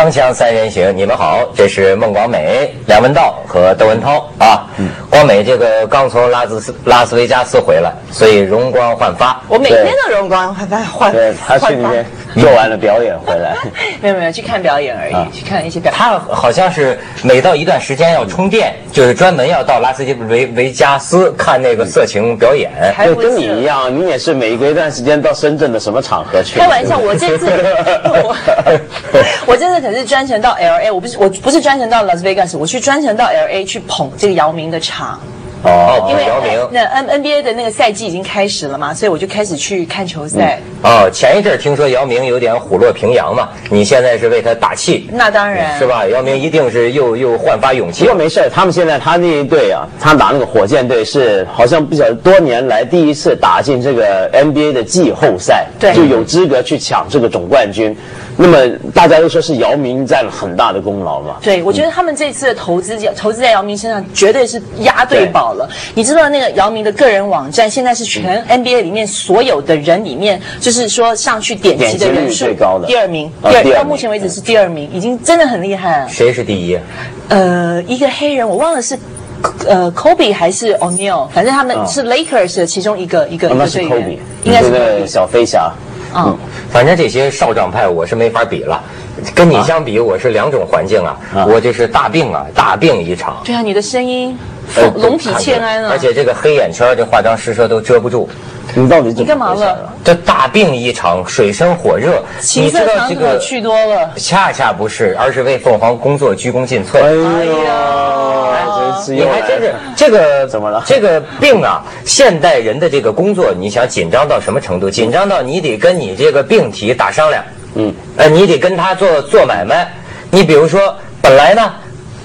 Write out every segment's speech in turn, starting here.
锵锵三人行，你们好，这是孟广美、梁文道和窦文涛啊。光美这个刚从拉斯拉斯维加斯回来，所以容光焕发。我每天都容光焕发，焕对他去那边做完了表演回来，没有没有去看表演而已，去看一些表演。他好像是每到一段时间要充电，就是专门要到拉斯维维加斯看那个色情表演。就跟你一样，你也是每隔一段时间到深圳的什么场合去？开玩笑，我这次我 我这次可是专程到 L A，我不是我不是专程到 Las Vegas，我去专程到 L A 去捧这个姚明的场。哦，因为姚明。那 N N B A 的那个赛季已经开始了嘛，所以我就开始去看球赛。哦，前一阵听说姚明有点虎落平阳嘛，你现在是为他打气，那当然是吧？姚明一定是又又焕发勇气不过。没事，他们现在他那一队啊，他打那个火箭队是好像不晓得多年来第一次打进这个 NBA 的季后赛，对就有资格去抢这个总冠军。那么大家都说是姚明占了很大的功劳嘛。对，我觉得他们这次的投资投资在姚明身上，绝对是押对宝了。你知道那个姚明的个人网站，现在是全 NBA 里面所有的人里面，就是说上去点击的人数最高的第二名，到目前为止是第二名，已经真的很厉害了。谁是第一？呃，一个黑人，我忘了是。呃，Kobe 还是 O'Neal，反正他们是 Lakers 的其中一个一个一哦那是个队 Kobe，员，应该是这个。小飞侠。嗯，反正这些少壮派我是没法比了，跟你相比，我是两种环境啊。啊我这是大病啊，大病一场。对啊，你的声音呃龙体欠安啊而！且这个黑眼圈，这化妆师说都遮不住。你到底怎么了？这大病一场，水深火热，你知道这个去多了。恰恰不是，而是为凤凰工作鞠躬尽瘁。哎呀你还真是这个怎么了这个病啊，现代人的这个工作，你想紧张到什么程度？紧张到你得跟你这个病体打商量，嗯，呃，你得跟他做做买卖。你比如说，本来呢，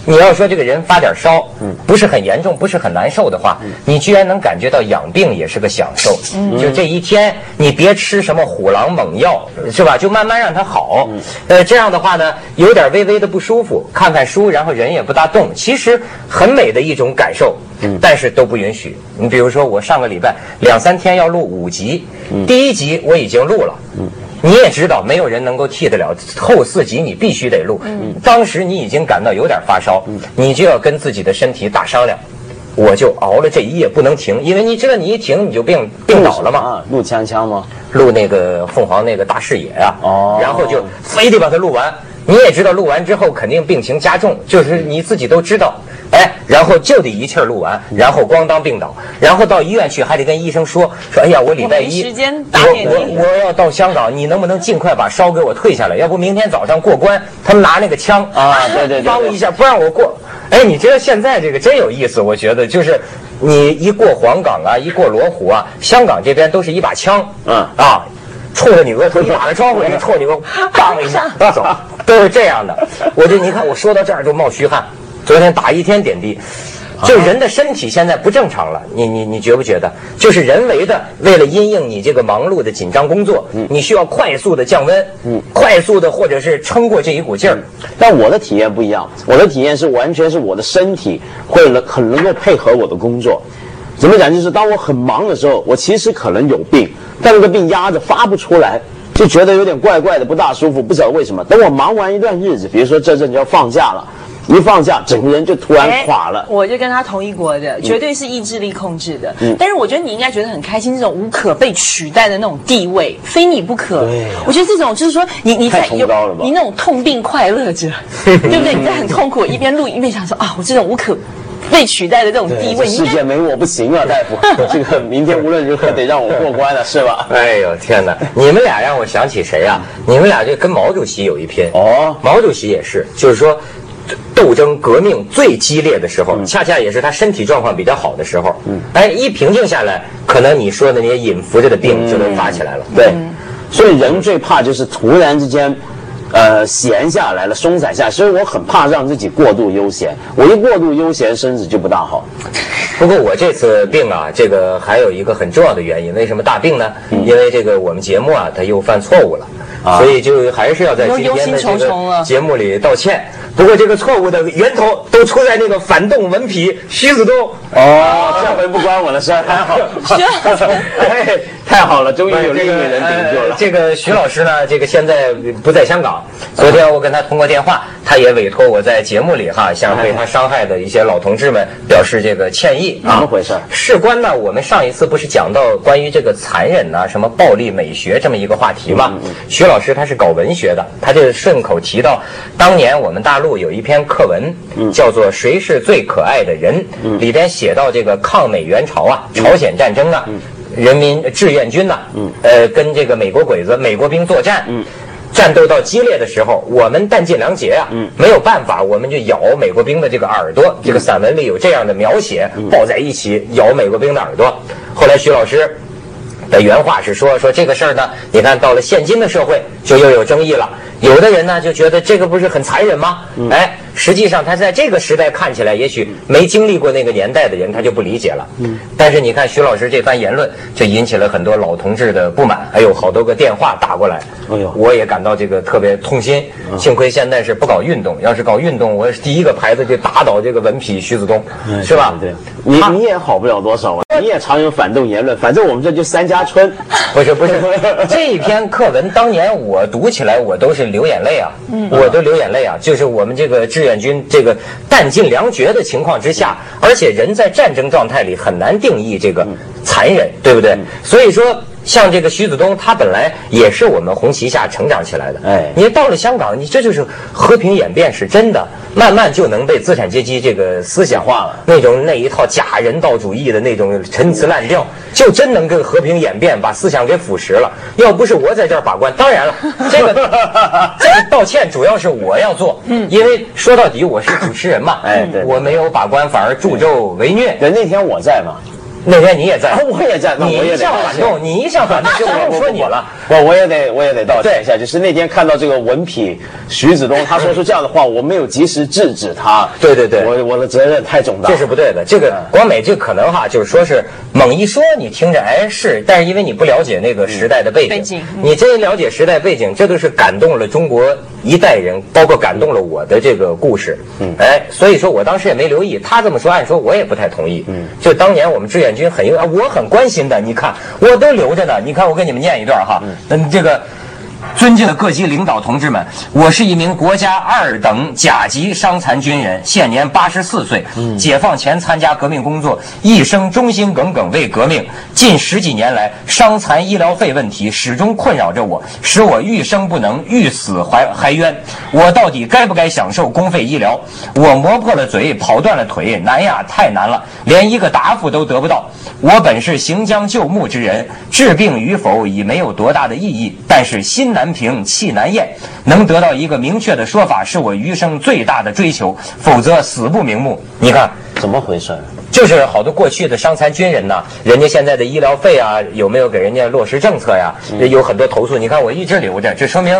你要说这个人发点烧，嗯，不是很严重，不是很难受的话，你居然能感觉到养病也是个享受。嗯，就这一天，你别吃什么虎狼猛药，是吧？就慢慢让它好。呃，这样的话呢，有点微微的不舒服，看看书，然后人也不大动，其实很美的一种感受。嗯，但是都不允许。你比如说，我上个礼拜两三天要录五集，第一集我已经录了。嗯。你也知道，没有人能够替得了后四集，你必须得录。当时你已经感到有点发烧，你就要跟自己的身体打商量。我就熬了这一夜不能停，因为你知道你一停你就病病倒了嘛。啊，录锵锵吗？录那个凤凰那个大视野啊，哦然后就非得把它录完。你也知道，录完之后肯定病情加重，就是你自己都知道。哎，然后就得一气儿录完，然后咣当病倒，然后到医院去还得跟医生说说，哎呀，我礼拜一时间打我点滴我我要到香港，你能不能尽快把烧给我退下来？要不明天早上过关，他们拿那个枪啊对对对对帮一下不让我过。哎，你知道现在这个真有意思，我觉得就是你一过黄岗啊，一过罗湖啊，香港这边都是一把枪，嗯啊，冲着你额头一打了招呼，你 冲着你额头当一下走，都是这样的。我就你看，我说到这儿就冒虚汗。昨天打一天点滴，就人的身体现在不正常了。你你你觉不觉得？就是人为的，为了因应你这个忙碌的紧张工作，你需要快速的降温，嗯，快速的或者是撑过这一股劲儿。但我的体验不一样，我的体验是完全是我的身体会能很能够配合我的工作。怎么讲？就是当我很忙的时候，我其实可能有病，但那个病压着发不出来，就觉得有点怪怪的，不大舒服，不知道为什么。等我忙完一段日子，比如说这阵就要放假了，一放下，整个人就突然垮了。哎我就跟他同一国的，绝对是意志力控制的。但是我觉得你应该觉得很开心，这种无可被取代的那种地位，非你不可。对我觉得这种就是说，你你在太崇高了吧你那种痛并快乐着，对不对？你在很痛苦，一边录一边想说啊，我这种无可被取代的这种地位，这世界没我不行啊，大夫，这个明天无论如何得让我过关了，是吧？哎呦天哪！你们俩让我想起谁呀、你们俩就跟毛主席有一拼哦毛主席也是，就是说。斗争革命最激烈的时候，恰恰也是他身体状况比较好的时候。嗯，哎，一平静下来，可能你说的那些隐伏着的病就能发起来了。对，所以人最怕就是突然之间，呃，闲下来了，松散下来。所以我很怕让自己过度悠闲。我一过度悠闲，身子就不大好。不过我这次病啊，这个还有一个很重要的原因，为什么大病呢？因为这个我们节目啊，他又犯错误了。啊所以就还是要在今天的这个节目里道歉。不过这个错误的源头都出在那个反动文痞徐子东。哦，这回不关我的事儿，还好。哎，太好了，终于有另一个人顶住了。这个徐老师呢，这个现在不在香港。昨天我跟他通过电话，他也委托我在节目里哈，向被他伤害的一些老同志们表示这个歉意啊。怎么回事？事关呢，我们上一次不是讲到关于这个残忍呐、什么暴力美学这么一个话题吗？徐老师他是搞文学的，他就顺口提到，当年我们大陆有一篇课文，叫做《谁是最可爱的人》，里边写到这个抗美援朝啊，朝鲜战争啊。人民志愿军呐，嗯，呃，跟这个美国鬼子、美国兵作战，嗯，战斗到激烈的时候，我们弹尽粮绝啊，嗯，没有办法，我们就咬美国兵的这个耳朵。这个散文里有这样的描写，抱在一起咬美国兵的耳朵。后来徐老师的原话是说，说这个事儿呢，你看到了现今的社会就又有争议了。有的人呢就觉得这个不是很残忍吗？哎，实际上他在这个时代看起来，也许没经历过那个年代的人，他就不理解了。嗯，但是你看徐老师这番言论，就引起了很多老同志的不满，还有好多个电话打过来。哎呦，我也感到这个特别痛心。幸亏现在是不搞运动，要是搞运动，我第一个牌子就打倒这个文痞徐子东，是吧？对，你你也好不了多少啊，你也常有反动言论。反正我们这就三家村，不是不是，这一篇课文当年我读起来，我都是。流眼泪啊，我都流眼泪啊！就是我们这个志愿军这个弹尽粮绝的情况之下，而且人在战争状态里很难定义这个残忍，对不对？所以说。像这个徐子东，他本来也是我们红旗下成长起来的。哎，你到了香港，你这就是和平演变是真的，慢慢就能被资产阶级这个思想化了。那种那一套假人道主义的那种陈词滥调，就真能跟和平演变把思想给腐蚀了。要不是我在这儿把关，当然了，这个这个道歉主要是我要做，嗯，因为说到底我是主持人嘛，哎，对，我没有把关，反而助纣为虐。对，那天我在嘛。那天你也在，我也在。你一向反动，你一向反动，就不用说你了。我我也得，我也得道歉一下。就是那天看到这个文痞徐子东，他说出这样的话，我没有及时制止他。对对对，我我的责任太重大。这是不对的。这个广美这可能哈，就是说是猛一说，你听着哎是，但是因为你不了解那个时代的背景，你真了解时代背景，这都是感动了中国一代人，包括感动了我的这个故事。嗯，哎，所以说我当时也没留意他这么说，按说我也不太同意。嗯，就当年我们志愿。军很有啊，我很关心的。你看，我都留着呢。你看，我给你们念一段哈。嗯，这个。尊敬的各级领导同志们，我是一名国家二等甲级伤残军人，现年八十四岁。解放前参加革命工作，一生忠心耿耿为革命。近十几年来，伤残医疗费问题始终困扰着我，使我欲生不能，欲死还还冤。我到底该不该享受公费医疗？我磨破了嘴，跑断了腿，难呀，太难了，连一个答复都得不到。我本是行将就木之人，治病与否已没有多大的意义，但是心。难平气难咽，能得到一个明确的说法，是我余生最大的追求。否则死不瞑目。你看怎么回事？就是好多过去的伤残军人呐，人家现在的医疗费啊，有没有给人家落实政策呀？有很多投诉。你看我一直留着，这说明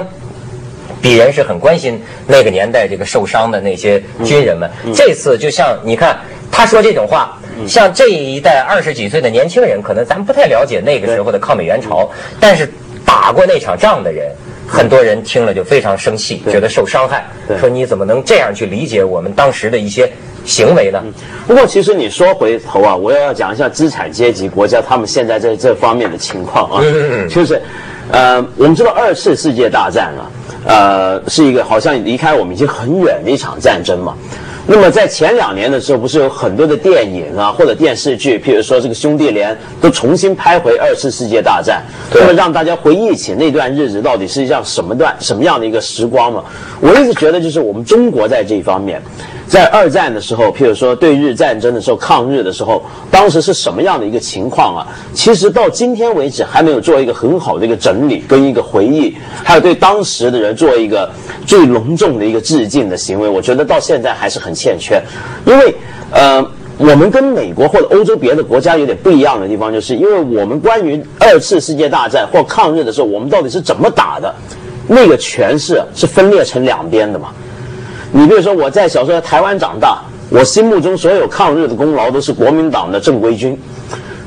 鄙人是很关心那个年代这个受伤的那些军人们。这次就像你看他说这种话，像这一代二十几岁的年轻人，可能咱不太了解那个时候的抗美援朝，但是。打过那场仗的人，很多人听了就非常生气，觉得受伤害，说你怎么能这样去理解我们当时的一些行为呢？不过，其实你说回头啊，我也要讲一下资产阶级国家他们现在在这方面的情况啊，就是，呃，我们知道二次世界大战啊，呃，是一个好像离开我们已经很远的一场战争嘛。那么在前两年的时候，不是有很多的电影啊，或者电视剧，譬如说这个兄弟连都重新拍回二次世界大战，那么让大家回忆起那段日子到底是一样什么段什么样的一个时光嘛？我一直觉得就是我们中国在这一方面。在二战的时候，譬如说对日战争的时候，抗日的时候，当时是什么样的一个情况啊？其实到今天为止还没有做一个很好的一个整理跟一个回忆，还有对当时的人做一个最隆重的一个致敬的行为，我觉得到现在还是很欠缺。因为，呃，我们跟美国或者欧洲别的国家有点不一样的地方，就是因为我们关于二次世界大战或抗日的时候，我们到底是怎么打的，那个诠释是分裂成两边的嘛。你比如说，我在小时候在台湾长大，我心目中所有抗日的功劳都是国民党的正规军。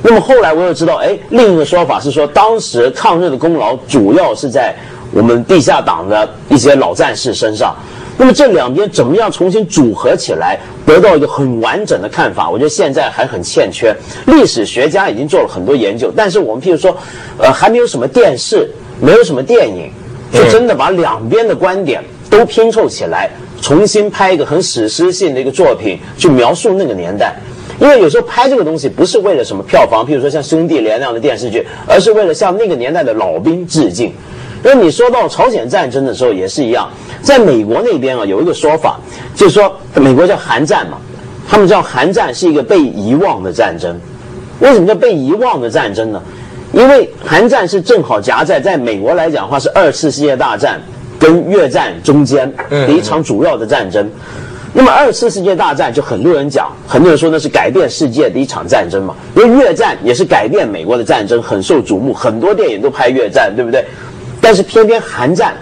那么后来我又知道，哎，另一个说法是说，当时抗日的功劳主要是在我们地下党的一些老战士身上。那么这两边怎么样重新组合起来，得到一个很完整的看法？我觉得现在还很欠缺。历史学家已经做了很多研究，但是我们譬如说，呃，还没有什么电视，没有什么电影，就真的把两边的观点都拼凑起来，重新拍一个很史诗性的一个作品，去描述那个年代。因为有时候拍这个东西不是为了什么票房，譬如说像《兄弟连》那样的电视剧，而是为了向那个年代的老兵致敬。那你说到朝鲜战争的时候也是一样，在美国那边啊有一个说法，就是说美国叫韩战嘛，他们叫韩战是一个被遗忘的战争。为什么叫被遗忘的战争呢？因为韩战是正好夹在在美国来讲的话是二次世界大战跟越战中间的一场主要的战争。那么二次世界大战就很多人讲，很多人说那是改变世界的一场战争嘛。因为越战也是改变美国的战争，很受瞩目，很多电影都拍越战，对不对？但是偏偏韩战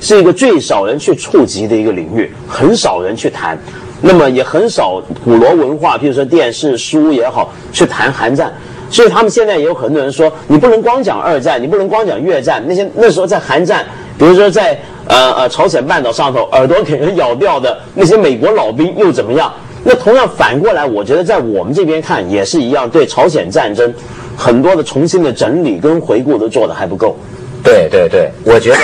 是一个最少人去触及的一个领域，很少人去谈，那么也很少古罗文化，譬如说电视、书也好，去谈韩战。所以他们现在也有很多人说，你不能光讲二战，你不能光讲越战。那些那时候在韩战，比如说在呃呃朝鲜半岛上头耳朵给人咬掉的那些美国老兵又怎么样？那同样反过来，我觉得在我们这边看也是一样，对朝鲜战争很多的重新的整理跟回顾都做的还不够。对对对，我觉得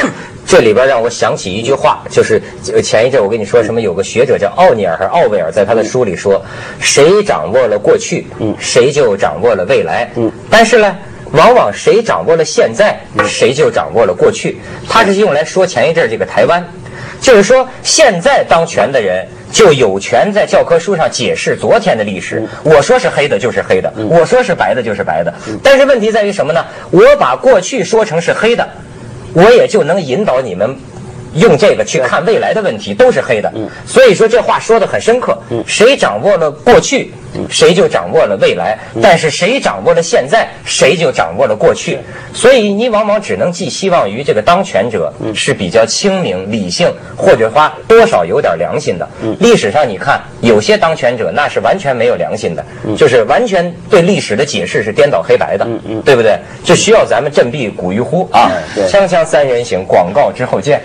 这里边让我想起一句话，就是前一阵我跟你说什么，有个学者叫奥尼尔还是奥威尔，在他的书里说，谁掌握了过去，嗯，谁就掌握了未来，嗯，但是呢，往往谁掌握了现在，谁就掌握了过去。他是用来说前一阵这个台湾，就是说现在当权的人就有权在教科书上解释昨天的历史。我说是黑的就是黑的，我说是白的就是白的。但是问题在于什么呢？我把过去说成是黑的。我也就能引导你们用这个去看未来的问题，都是黑的。所以说这话说的很深刻。谁掌握了过去，谁就掌握了未来；但是谁掌握了现在，谁就掌握了过去。所以你往往只能寄希望于这个当权者是比较清明、理性，或者花多少有点良心的。历史上你看，有些当权者那是完全没有良心的，就是完全对历史的解释是颠倒黑白的，对不对？就需要咱们振臂鼓于呼啊！锵锵三人行，广告之后见。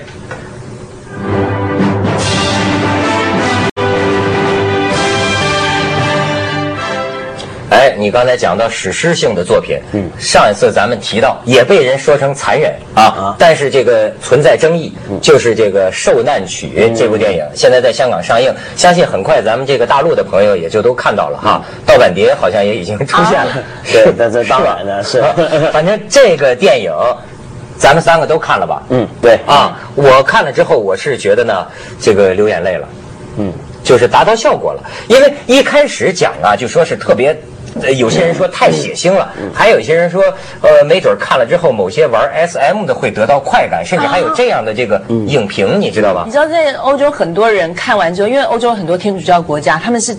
哎，你刚才讲到史诗性的作品，嗯，上一次咱们提到也被人说成残忍啊，但是这个存在争议，就是这个《受难曲》这部电影，现在在香港上映，相信很快咱们这个大陆的朋友也就都看到了哈。盗版碟好像也已经出现了，对，那这当然的 是，反正这个电影，咱们三个都看了吧？嗯，对。啊，我看了之后，我是觉得呢，这个流眼泪了，嗯，就是达到效果了，因为一开始讲啊，就说是特别。呃，有些人说太血腥了，还有一些人说，呃，没准看了之后，某些玩 SM 的会得到快感，甚至还有这样的这个影评，你知道吧？你知道在欧洲很多人看完之后，因为欧洲很多天主教国家，他们是，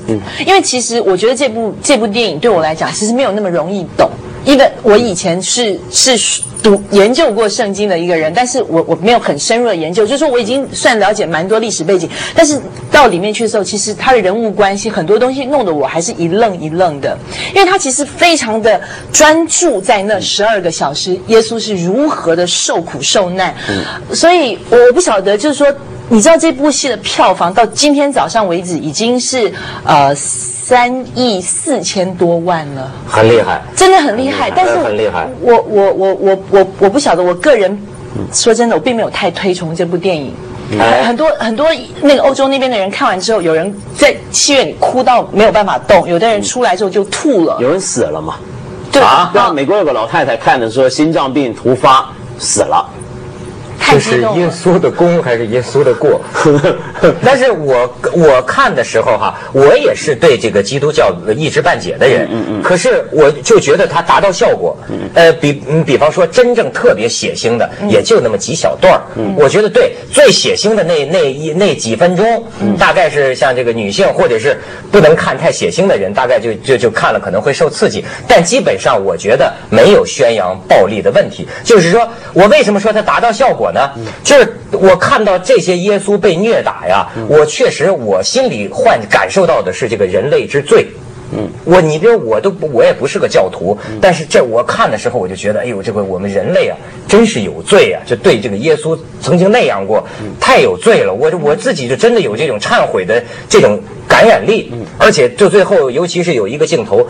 因为其实我觉得这部这部电影对我来讲，其实没有那么容易懂。因为我以前是是读研究过圣经的一个人，但是我我没有很深入的研究，就是说我已经算了解蛮多历史背景，但是到里面去的时候，其实他的人物关系很多东西弄得我还是一愣一愣的，因为他其实非常的专注在那十二个小时，耶稣是如何的受苦受难，所以我不晓得，就是说，你知道这部戏的票房到今天早上为止已经是呃。三亿四千多万了，很厉害，真的很厉害。但是很厉害。我我我我我我不晓得，我个人说真的，我并没有太推崇这部电影。很多很多那个欧洲那边的人看完之后，有人在戏院里哭到没有办法动，有的人出来之后就吐了。有人死了吗？对啊，美国有个老太太看的时候心脏病突发死了。这是耶稣的功还是耶稣的过？但是我我看的时候哈，我也是对这个基督教一知半解的人。嗯嗯。可是我就觉得它达到效果。嗯。呃，比嗯，比方说真正特别血腥的，也就那么几小段儿。嗯。我觉得对最血腥的那那一那几分钟，大概是像这个女性或者是不能看太血腥的人，大概就就就看了可能会受刺激。但基本上我觉得没有宣扬暴力的问题。就是说我为什么说它达到效果呢？就是我看到这些耶稣被虐打呀，我确实我心里幻感受到的是这个人类之罪，嗯，我你比如我都我也不是个教徒，但是这我看的时候我就觉得，哎呦，这个我们人类啊，真是有罪啊！就对这个耶稣曾经那样过，太有罪了。我我自己就真的有这种忏悔的这种感染力，而且就最后，尤其是有一个镜头，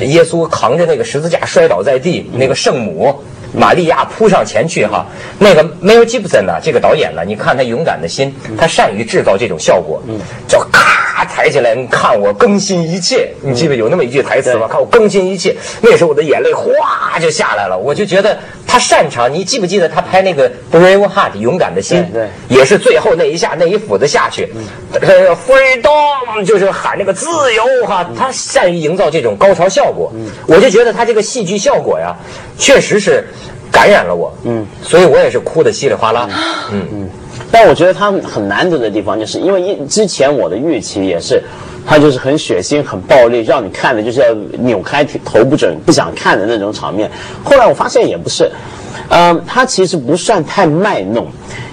耶稣扛着那个十字架摔倒在地，那个圣母。玛利亚扑上前去哈，那个 Mel Gibson 呢？这个导演呢？你看他勇敢的心，他善于制造这种效果，叫咔抬起来，你看我更新一切。你记得有那么一句台词吗？看我更新一切，那时候我的眼泪哗就下来了。我就觉得他擅长。你记不记得他拍那个 Brave Heart 勇敢的心？对，也是最后那一下那一斧子下去，Freedom 就是喊那个自由哈。他善于营造这种高潮效果。我就觉得他这个戏剧效果呀，确实是。感染了我，嗯，所以我也是哭的稀里哗啦，嗯嗯。但我觉得他很难得的地方，就是因为一之前我的预期也是，他就是很血腥、很暴力，让你看的就是要扭开头不准、不想看的那种场面。后来我发现也不是，嗯，他其实不算太卖弄。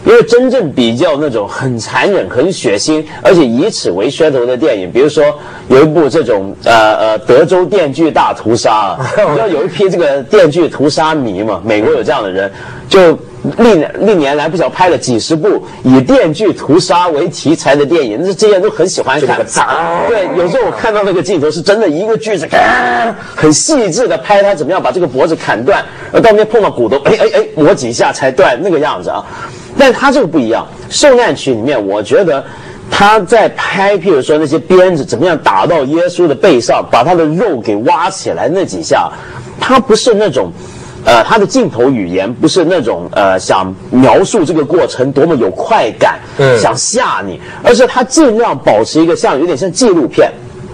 因为真正比较那种很残忍、很血腥，而且以此为噱头的电影，比如说有一部这种呃呃德州电锯大屠杀，你知道有一批这个电锯屠杀迷嘛？美国有这样的人，就历历年来不晓拍了几十部以电锯屠杀为题材的电影，那这些人都很喜欢看。对，有时候我看到那个镜头是真的一个锯子，很细致的拍他怎么样把这个脖子砍断，而到那边碰到骨头，哎哎哎，磨几下才断那个样子啊。但他这个不一样，《受难曲》里面，我觉得他在拍，譬如说那些鞭子怎么样打到耶稣的背上，把他的肉给挖起来那几下，他不是那种，呃，他的镜头语言不是那种呃想描述这个过程多么有快感，嗯，想吓你，而是他尽量保持一个像有点像纪录片。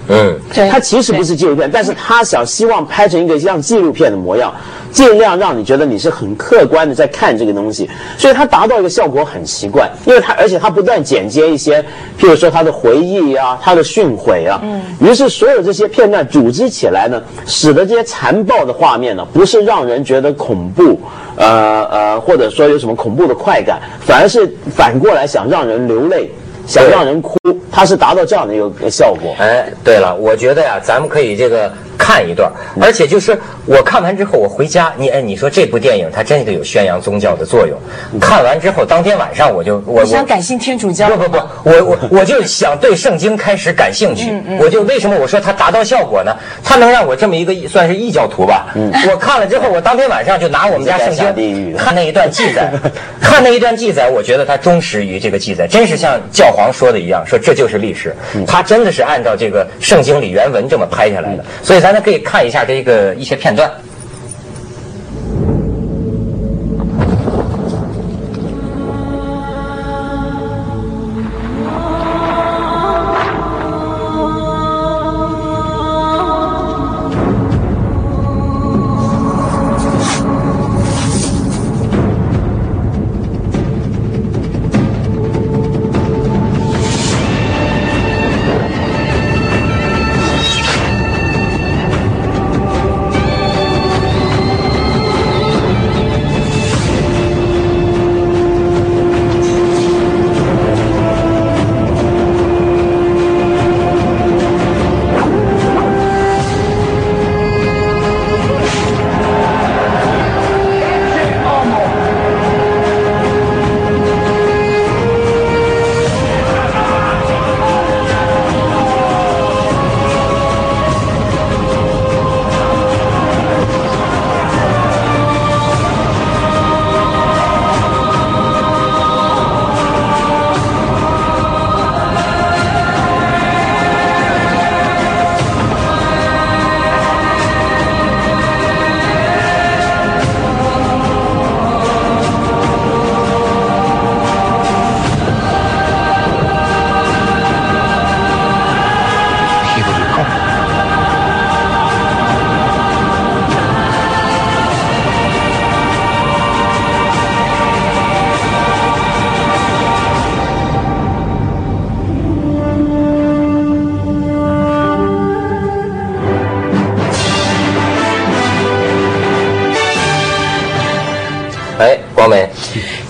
嗯，他其实不是纪录片，但是他想希望拍成一个像纪录片的模样，尽量让你觉得你是很客观的在看这个东西，所以它达到一个效果很奇怪，因为它而且它不断剪接一些，譬如说他的回忆啊，他的训诲啊，嗯，于是所有这些片段组织起来呢，使得这些残暴的画面呢，不是让人觉得恐怖，呃呃，或者说有什么恐怖的快感，反而是反过来想让人流泪。想让人哭，它是达到这样的一个效果。哎，对了，我觉得呀，咱们可以这个。看一段，而且就是我看完之后，我回家，你哎，你说这部电影它真的有宣扬宗教的作用。看完之后，当天晚上我就我想改信天主教。不不不，我我我就想对圣经开始感兴趣。我就为什么我说它达到效果呢？它能让我这么一个算是异教徒吧。我看了之后，我当天晚上就拿我们家圣经看那一段记载，看那一段记载，我觉得它忠实于这个记载，真是像教皇说的一样，说这就是历史。它真的是按照这个圣经里原文这么拍下来的，所以。大家可以看一下这个一些片段。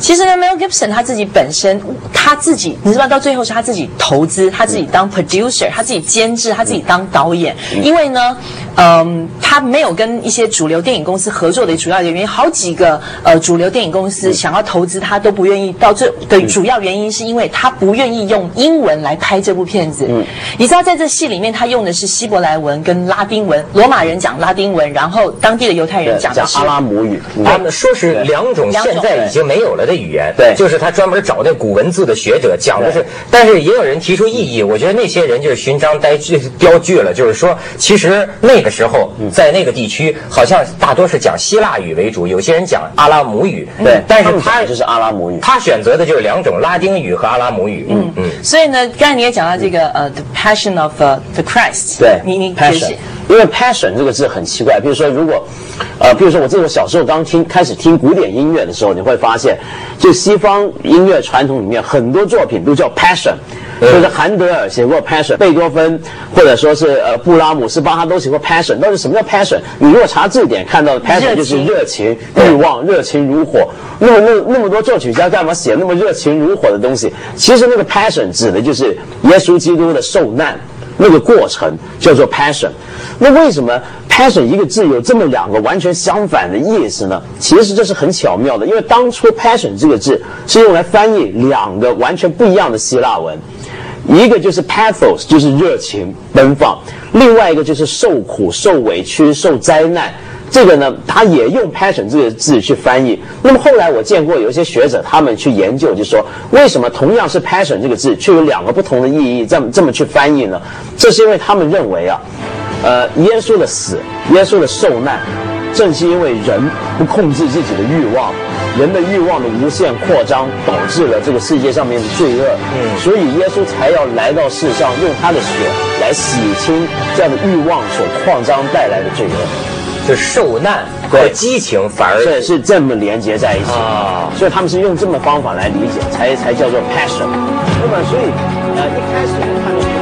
其实呢，Mel Gibson 他自己本身他自己，你知道到最后是他自己投资，他自己当 producer，他自己监制，他自己当导演。因为呢，嗯，他没有跟一些主流电影公司合作的主要的原因，好几个呃主流电影公司想要投资他都不愿意。到这的主要原因是因为他不愿意用英文来拍这部片子。嗯，你知道在这戏里面他用的是希伯来文跟拉丁文，罗马人讲拉丁文，然后当地的犹太人讲的是阿拉姆语。他们说是两种现在已经没有了的语言。对，就是他专门找那古文字的学者讲的是，但是也有人提出异议。我觉得那些人就是寻章呆句标句了，就是说，其实那个时候在那个地区，好像大多是讲希腊语为主，有些人讲阿拉姆语。对，但是他就是阿拉姆语，他选择的就是两种拉丁语和阿拉姆语。嗯嗯。所以呢，刚才你也讲到这个呃，the passion of the Christ。对，你你解释。因为 passion 这个字很奇怪，比如说如果，呃，比如说我记得我小时候刚听开始听古典音乐的时候，你会发现，就西方音乐传统里面很多作品都叫 passion，就是韩德尔写过 passion，贝多芬或者说是呃布拉姆斯巴哈都写过 passion。到底什么叫 passion？你如果查字典看到的 passion 就是热情、欲望、热情如火。那么那那么多作曲家干嘛写那么热情如火的东西？其实那个 passion 指的就是耶稣基督的受难。那个过程叫做 passion，那为什么 passion 一个字有这么两个完全相反的意思呢？其实这是很巧妙的，因为当初 passion 这个字是用来翻译两个完全不一样的希腊文，一个就是 pathos，就是热情奔放，另外一个就是受苦、受委屈、受灾难。这个呢，他也用 passion 这个字去翻译。那么后来我见过有一些学者，他们去研究，就说为什么同样是 passion 这个字，却有两个不同的意义，这么这么去翻译呢？这是因为他们认为啊，呃，耶稣的死，耶稣的受难，正是因为人不控制自己的欲望，人的欲望的无限扩张，导致了这个世界上面的罪恶。嗯，所以耶稣才要来到世上，用他的血来洗清这样的欲望所扩张带来的罪恶。就受难和激情反而是是这么连接在一起啊，所以他们是用这么方法来理解，才才叫做 passion。那么所以呃一开始。